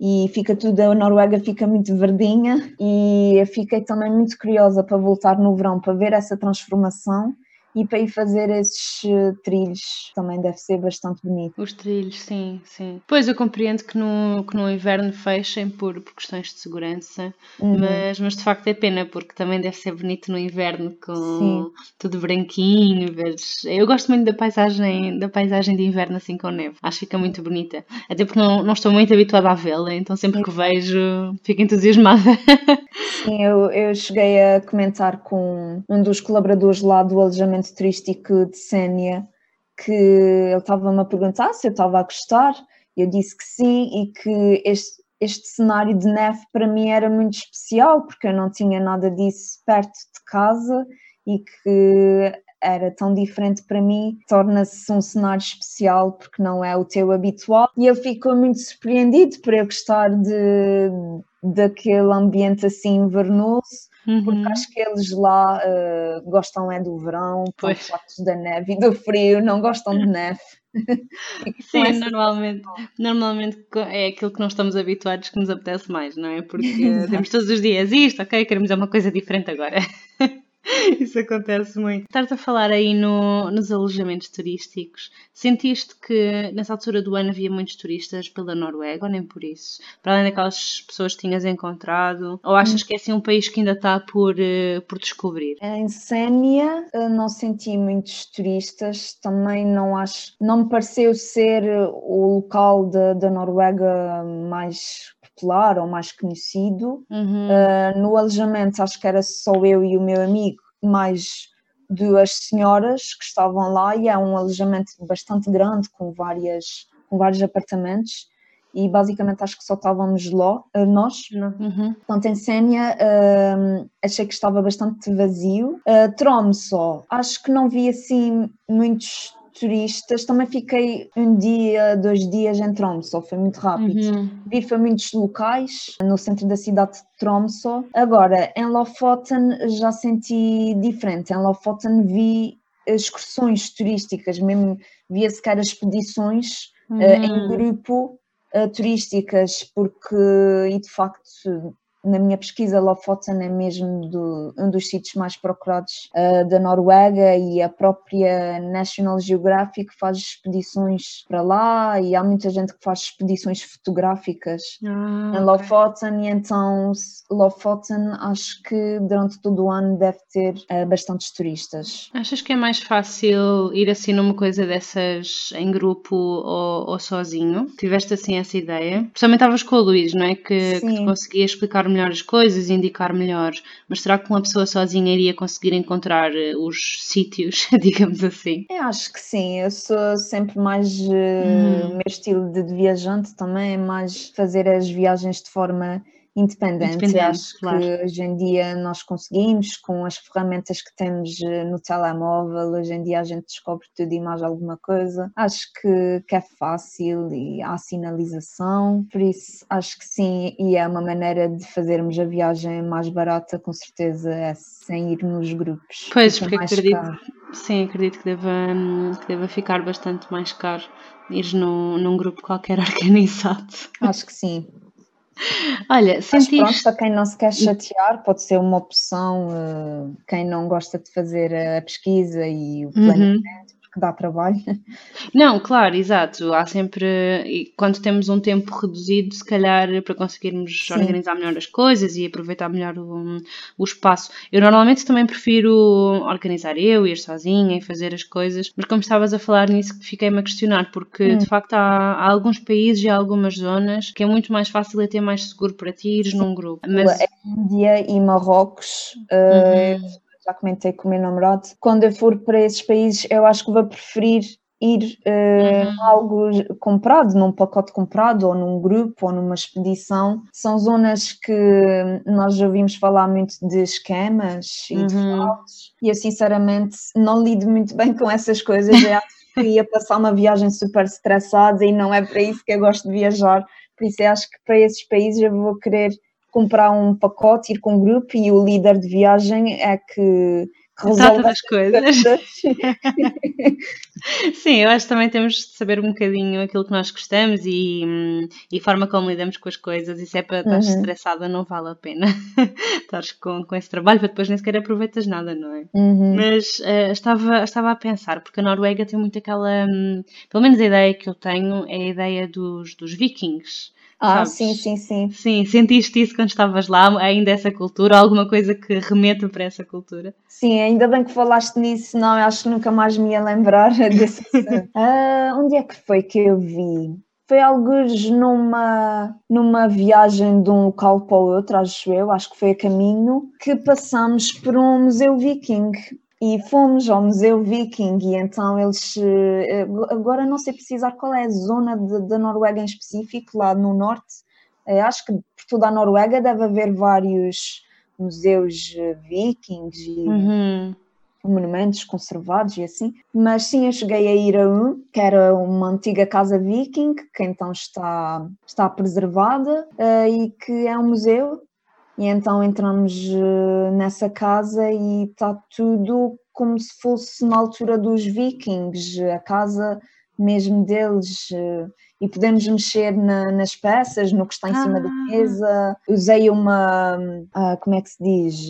e fica tudo, a Noruega fica muito verdinha e fiquei também muito curiosa para voltar no verão para ver essa transformação e para ir fazer esses eh, trilhos também deve ser bastante bonito. Os trilhos, sim, sim. Pois eu compreendo que no, que no inverno fechem por, por questões de segurança, uhum. mas, mas de facto é pena porque também deve ser bonito no inverno com sim. tudo branquinho. Eu gosto muito da paisagem, da paisagem de inverno assim com neve. Acho que fica muito bonita. Até porque não, não estou muito habituada a vê-la, então sempre sim. que vejo fico entusiasmada. Sim, eu, eu cheguei a comentar com um dos colaboradores lá do alojamento turístico de Sénia que ele estava-me a perguntar se eu estava a gostar, eu disse que sim e que este, este cenário de neve para mim era muito especial porque eu não tinha nada disso perto de casa e que era tão diferente para mim, torna-se um cenário especial porque não é o teu habitual. E ele ficou muito surpreendido por eu gostar de, daquele ambiente assim invernoso Uhum. Porque acho que eles lá uh, gostam é do verão, pois. da neve e do frio, não gostam de neve. Sim, normalmente, normalmente é aquilo que não estamos habituados que nos apetece mais, não é? Porque temos todos os dias isto, ok, queremos uma coisa diferente agora. Isso acontece muito. Estás a falar aí no, nos alojamentos turísticos. Sentiste que nessa altura do ano havia muitos turistas pela Noruega ou nem por isso? Para além daquelas pessoas que tinhas encontrado? Ou achas que é assim um país que ainda está por, uh, por descobrir? Em Sénia eh, não senti muitos turistas. Também não acho. Não me pareceu ser o local da Noruega mais popular ou mais conhecido. Uhum. Uh, no alojamento acho que era só eu e o meu amigo, mais duas senhoras que estavam lá e é um alojamento bastante grande com várias com vários apartamentos e basicamente acho que só estávamos lá, ah, nós. Uhum. Portanto, em Sénia uh, achei que estava bastante vazio. Uh, Tromsø, acho que não vi assim muitos turistas, também fiquei um dia, dois dias em Tromsø, foi muito rápido. Uhum. Vi foi muitos locais no centro da cidade de Tromsø. Agora, em Lofoten já senti diferente. Em Lofoten vi excursões turísticas, mesmo via sequer expedições uhum. uh, em grupo uh, turísticas, porque, e de facto, na minha pesquisa, Lofoten é mesmo do, um dos sítios mais procurados uh, da Noruega e a própria National Geographic faz expedições para lá e há muita gente que faz expedições fotográficas ah, em Lofoten e então Lofoten acho que durante todo o ano deve ter uh, bastantes turistas. Achas que é mais fácil ir assim numa coisa dessas em grupo ou, ou sozinho? Tiveste assim essa ideia? Principalmente estavas com o Luís, não é? Que, que te conseguia explicar melhor as coisas, indicar melhor, mas será que uma pessoa sozinha iria conseguir encontrar eh, os sítios, digamos assim? Eu acho que sim, eu sou sempre mais. Hum. Meu estilo de viajante também é mais fazer as viagens de forma independente. acho claro. que hoje em dia nós conseguimos, com as ferramentas que temos eh, no telemóvel, hoje em dia a gente descobre tudo e mais alguma coisa. Acho que, que é fácil e há sinalização, por isso acho que sim, e é uma maneira de fazermos a viagem mais barata, com certeza, é sem ir nos grupos. Pois, porque acredito, caro. sim, acredito que deva, que deva ficar bastante mais caro ir num, num grupo qualquer organizado. Acho que sim. Olha. Mas pronto, para quem não se quer chatear, pode ser uma opção, uh, quem não gosta de fazer a pesquisa e o uhum. Planeamento, que dá trabalho. Não, claro, exato. Há sempre, quando temos um tempo reduzido, se calhar para conseguirmos Sim. organizar melhor as coisas e aproveitar melhor o, o espaço. Eu normalmente também prefiro organizar eu, ir sozinha e fazer as coisas, mas como estavas a falar nisso, fiquei-me a questionar, porque hum. de facto há, há, alguns países e algumas zonas que é muito mais fácil e até mais seguro para ti ir num grupo. Mas... A Índia e Marrocos. Uh, uhum já comentei com o meu namorado, quando eu for para esses países, eu acho que vou preferir ir uh, uhum. algo comprado, num pacote comprado, ou num grupo, ou numa expedição. São zonas que nós já ouvimos falar muito de esquemas e uhum. de fraudes, e eu sinceramente não lido muito bem com essas coisas. Eu acho que ia passar uma viagem super estressada e não é para isso que eu gosto de viajar. Por isso eu acho que para esses países eu vou querer comprar um pacote, ir com um grupo e o líder de viagem é que resolve as coisas. Sim, eu acho que também temos de saber um bocadinho aquilo que nós gostamos e, e a forma como lidamos com as coisas. E se é para estar uhum. estressada, não vale a pena estar com, com esse trabalho, para depois nem sequer aproveitas nada, não é? Uhum. Mas uh, estava, estava a pensar, porque a Noruega tem muito aquela. Um, pelo menos a ideia que eu tenho é a ideia dos, dos vikings. Ah, sabes? sim, sim, sim. Sim, sentiste isso quando estavas lá, ainda essa cultura, alguma coisa que remeta para essa cultura? Sim, ainda bem que falaste nisso, não, acho que nunca mais me ia lembrar desse. uh, onde é que foi que eu vi? Foi alguns numa, numa viagem de um local para o outro, acho eu, acho que foi a caminho, que passamos por um museu viking e fomos ao Museu Viking e então eles eh, agora não sei precisar qual é a zona da Noruega em específico, lá no norte. Eh, acho que por toda a Noruega deve haver vários museus eh, vikings e uhum. monumentos conservados e assim. Mas sim, eu cheguei a ir a um, que era uma antiga casa viking, que então está, está preservada e que é um museu e então entramos eh, nessa casa e está tudo como se fosse na altura dos vikings, a casa mesmo deles, eh, e podemos mexer na, nas peças, no que está em cima da ah. mesa. Usei uma, uh, como é que se diz?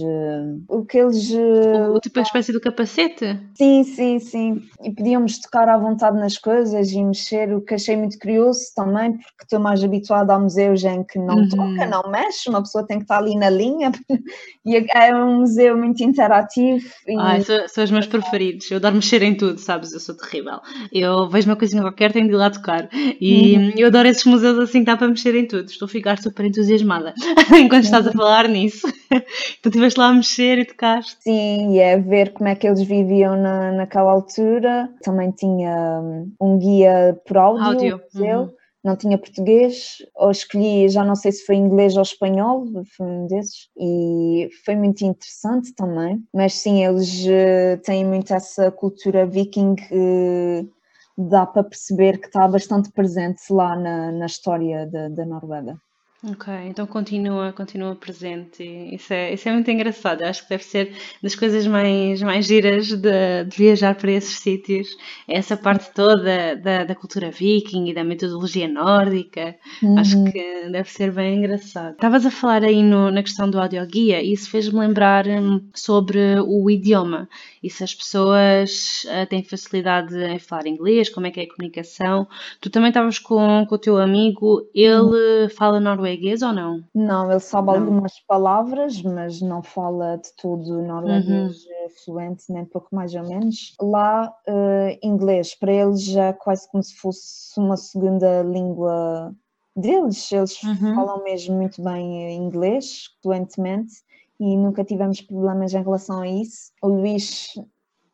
O que eles. O, tipo a espécie do capacete? Sim, sim, sim. E podíamos tocar à vontade nas coisas e mexer, o que achei muito curioso também, porque estou mais habituada a museus em que não uhum. toca, não mexe, uma pessoa tem que estar ali na linha. e é um museu muito interativo. E... Ai, são, são os meus preferidos. Eu adoro mexer em tudo, sabes? Eu sou terrível. Eu vejo uma coisinha qualquer, tenho de ir lá tocar. E e uhum. eu adoro esses museus assim que dá para mexer em tudo. Estou a ficar super entusiasmada enquanto estás a uhum. falar nisso. tu estiveste lá a mexer e tocaste. Sim, e é ver como é que eles viviam na, naquela altura. Também tinha hum, um guia por áudio. áudio. Museu. Uhum. Não tinha português, ou escolhi, já não sei se foi inglês ou espanhol, foi um desses, e foi muito interessante também. Mas sim, eles uh, têm muito essa cultura viking uh, dá para perceber que está bastante presente lá na, na história da, da Noruega. Ok, então continua, continua presente. Isso é, isso é muito engraçado. Eu acho que deve ser das coisas mais, mais giras de, de viajar para esses sítios. É essa parte toda da, da cultura viking e da metodologia nórdica. Uhum. Acho que deve ser bem engraçado. Estavas a falar aí no, na questão do audioguia e isso fez-me lembrar hum, sobre o idioma. E se as pessoas uh, têm facilidade em falar inglês, como é que é a comunicação. Tu também estavas com, com o teu amigo, ele uhum. fala norueguês norueguês ou não? Não, ele sabe não. algumas palavras, mas não fala de tudo norueguês uhum. fluente, nem pouco mais ou menos. Lá, uh, inglês, para eles já é quase como se fosse uma segunda língua deles. Eles uhum. falam mesmo muito bem inglês, fluentemente, e nunca tivemos problemas em relação a isso. O Luís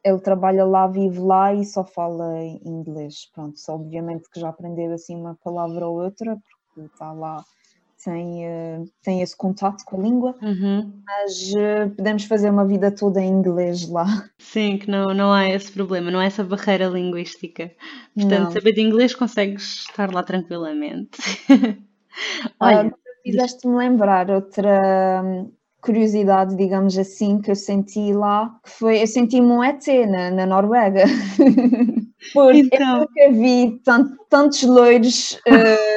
ele trabalha lá, vive lá e só fala inglês. Pronto, só obviamente que já aprendeu assim uma palavra ou outra, porque está lá tem, uh, tem esse contato com a língua, uhum. mas uh, podemos fazer uma vida toda em inglês lá. Sim, que não, não há esse problema, não há essa barreira linguística. Portanto, não. saber de inglês consegues estar lá tranquilamente. Olha, uh, fizeste-me lembrar outra hum, curiosidade, digamos assim, que eu senti lá, que foi, eu senti-me um ET na, na Noruega. Porque então... eu nunca vi tant, tantos loiros, uh,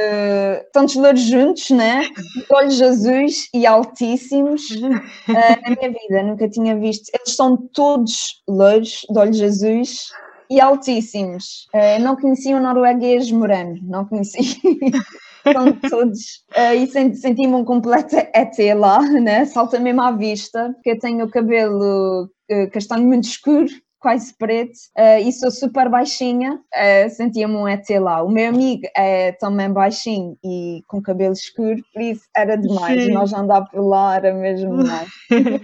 tantos loiros juntos, né? Olhos azuis e altíssimos uh, na minha vida. Nunca tinha visto. Eles são todos loiros, de olhos azuis e altíssimos. Uh, não conhecia o norueguês morano, não conhecia. São todos. Uh, e senti-me um completo ET lá, né? Salta mesmo à vista, porque eu tenho o cabelo castanho muito escuro quase preto, uh, e sou super baixinha, uh, sentia-me um ET lá. O meu amigo é também baixinho e com cabelo escuro, por isso era demais. Sim. Nós andar por lá era mesmo demais.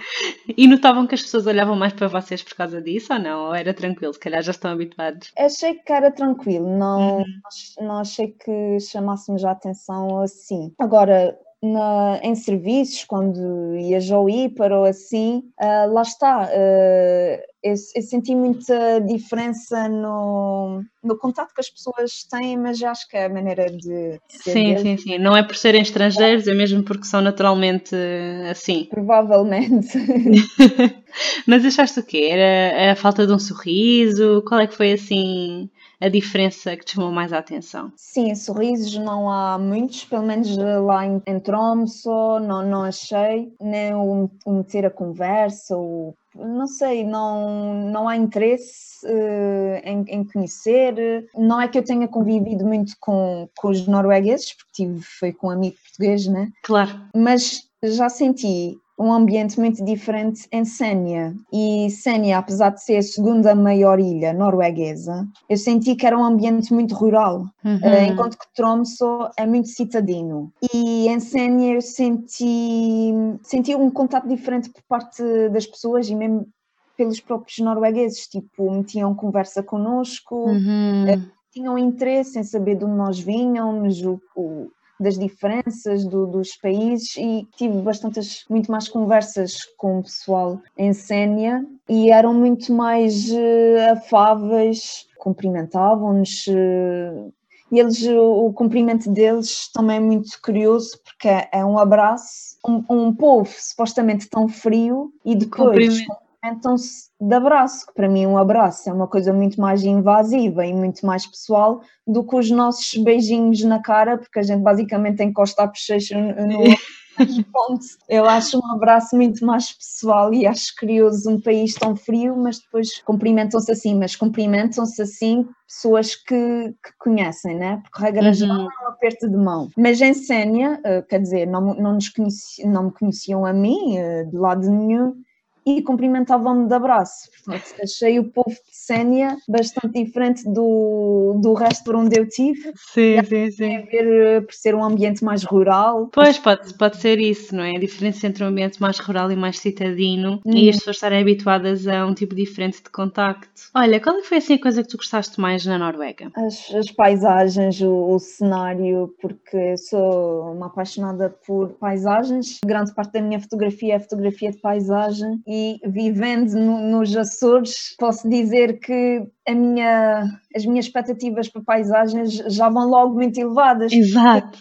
e notavam que as pessoas olhavam mais para vocês por causa disso ou não? Ou era tranquilo? Se calhar já estão habituados? Achei que era tranquilo, não, uhum. não, achei que chamássemos a atenção assim. Agora, na, em serviços, quando ia ao IPAR ou assim, uh, lá está, uh, eu, eu, senti muita diferença no, no contato que as pessoas têm, mas acho que é a maneira de. Ser sim, sim, sim. Não é por serem estrangeiros, é mesmo porque são naturalmente assim. Provavelmente. mas achaste o quê? Era a falta de um sorriso? Qual é que foi assim? a diferença que te chamou mais a atenção? Sim, sorrisos não há muitos, pelo menos lá em, em Tromso não, não achei, nem o, o meter a conversa, o não sei, não, não há interesse uh, em, em, conhecer. Não é que eu tenha convivido muito com, com os noruegueses, porque tive, foi com um amigo português, né? Claro. Mas já senti um ambiente muito diferente em Sénia. E Sénia, apesar de ser a segunda maior ilha norueguesa, eu senti que era um ambiente muito rural, uhum. Eh, enquanto que Tromsø é muito citadino. E em Sénia eu senti, senti um contato diferente por parte das pessoas e mesmo pelos próprios noruegueses, tipo, metiam conversa connosco, uhum. Eh, tinham interesse em saber de onde nós vínhamos, o, o das diferenças do, dos países e tive bastantes, muito mais conversas com o pessoal em Sénia e eram muito mais uh, afáveis, cumprimentavam-nos. Uh, e eles, o cumprimento deles também é muito curioso porque é, é um abraço, um, um povo supostamente tão frio e depois cumprimentam-se de abraço, que para mim um abraço é uma coisa muito mais invasiva e muito mais pessoal do que os nossos beijinhos na cara, porque a gente basicamente encosta a bochecha no ponto. Eu acho um abraço muito mais pessoal e acho curioso um país tão frio, mas depois cumprimentam-se assim, mas cumprimentam-se assim pessoas que, que conhecem, né? Porque regra uhum. geral é um aperto de mão. Mas em Sénia, eh, quer dizer, não, não, nos conheci, não me conheciam a mim, eh, de lado nenhum, e cumprimentavam-me de abraço. Portanto, achei o povo de Sénia bastante diferente do, do resto por onde eu tive. Sim, sim, sim. Tem a ver por ser um ambiente mais rural. Pois, pode, pode ser isso, não é? A diferença entre um ambiente mais rural e mais citadino hum. e as pessoas estarem habituadas a um tipo diferente de contacto. Olha, qual foi assim a coisa que tu gostaste mais na Noruega? As, as paisagens, o, o cenário, porque sou uma apaixonada por paisagens. Grande parte da minha fotografia é fotografia de paisagem e e vivendo no, nos Açores, posso dizer que a minha, as minhas expectativas para paisagens já vão logo muito elevadas. Exato.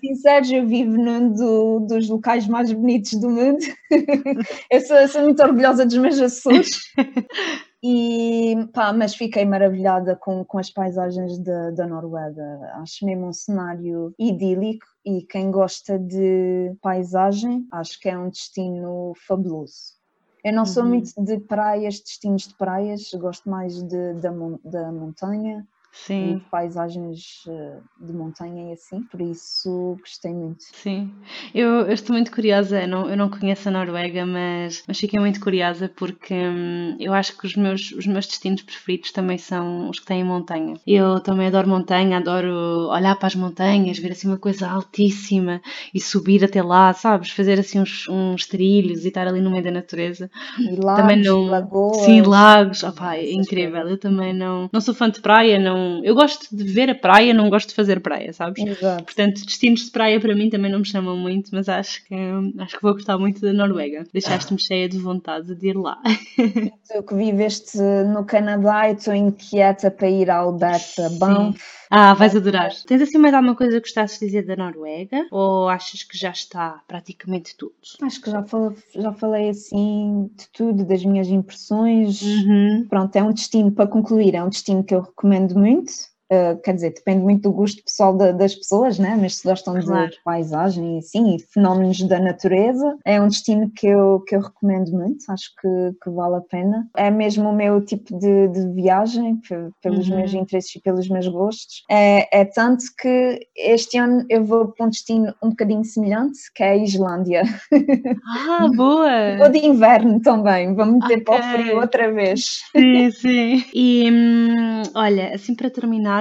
Sinceros, eu vivo num do, dos locais mais bonitos do mundo. eu sou, sou muito orgulhosa dos meus Açores. E, pá, mas fiquei maravilhada com, com as paisagens da, da Noruega. Acho mesmo um cenário idílico e quem gosta de paisagem, acho que é um destino fabuloso. Eu não sou uhum. muito de praias, destinos de praias, gosto mais de, da, da montanha Sim. paisagens eh, de montanha e assim, por isso gostei muito. Sim, eu, eu estou muito curiosa, eu não, eu não conheço a Noruega, mas, mas fiquei muito curiosa porque hum, eu acho que os meus, os meus destinos preferidos também são os que têm montanha. Eu também adoro montanha, adoro olhar para as montanhas, ver assim uma coisa altíssima e subir até lá, sabes? Fazer assim uns, uns trilhos e estar ali no meio da natureza. E lagos, também não... lagoas. Sim, lagos, opa, é incrível. Eu também não, não sou fã de praia, não eu gosto de ver a praia, não gosto de fazer praia, sabes? Exato. Portanto, destinos de praia para mim também não me chamam muito, mas acho que, acho que vou gostar muito da Noruega. Deixaste-me cheia de vontade de ir lá. Tu que viveste no Canadá e estou inquieta para ir ao Data Banff. Ah, vais adorar. Tens assim mais alguma coisa que gostasses de dizer da Noruega? Ou achas que já está praticamente tudo? Acho que já falei, já falei assim de tudo, das minhas impressões. Uhum. Pronto, é um destino, para concluir, é um destino que eu recomendo muito. Uh, quer dizer, depende muito do gosto pessoal da, das pessoas, né? mas se gostam claro. de paisagem e assim, e fenómenos da natureza, é um destino que eu, que eu recomendo muito, acho que, que vale a pena. É mesmo o meu tipo de, de viagem, pelos uhum. meus interesses e pelos meus gostos. É, é tanto que este ano eu vou para um destino um bocadinho semelhante, que é a Islândia. Ah, boa! Vou de inverno também, vou meter okay. para o frio outra vez. Sim, sim. E hum, olha, assim para terminar,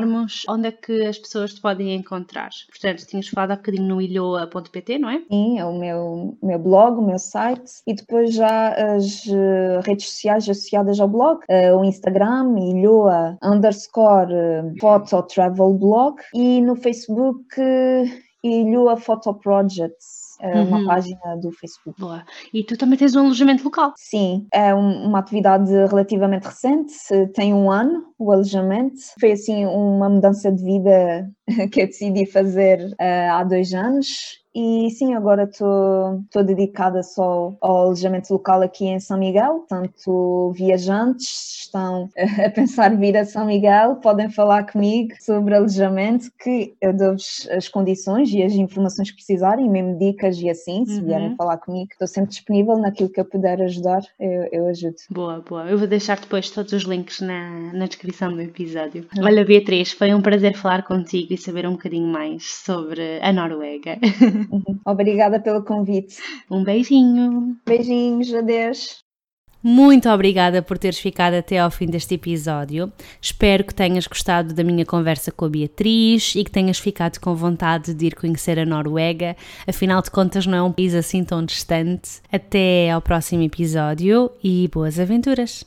onde é que as pessoas te podem encontrar? Portanto, tinhas falado há bocadinho no ilhoa.pt, não é? Sim, é o meu, meu blog, o meu site e depois já as uh, redes sociais associadas ao blog, uh, o Instagram, ilhoa underscore uh, photo travel blog e no Facebook Ilhoa Photo Projects uma uhum. página do Facebook. Boa. E tu também tens um alojamento local? Sim, é uma atividade relativamente recente, tem um ano o alojamento. Foi assim uma mudança de vida que eu decidi fazer uh, há dois anos e sim, agora estou dedicada só ao alojamento local aqui em São Miguel. Portanto, viajantes estão a pensar vir a São Miguel, podem falar comigo sobre alojamento, que eu dou-vos as condições e as informações que precisarem, mesmo dicas e assim, se uhum. vierem falar comigo. Estou sempre disponível naquilo que eu puder ajudar, eu, eu ajudo. Boa, boa. Eu vou deixar depois todos os links na, na descrição do episódio. Uhum. Olha, Beatriz, foi um prazer falar contigo e saber um bocadinho mais sobre a Noruega. Uhum. Obrigada pelo convite. Um beijinho. Beijinhos, adeus. Muito obrigada por teres ficado até ao fim deste episódio. Espero que tenhas gostado da minha conversa com a Beatriz e que tenhas ficado com vontade de ir conhecer a Noruega. Afinal de contas, não é um país assim tão distante. Até ao próximo episódio e boas aventuras!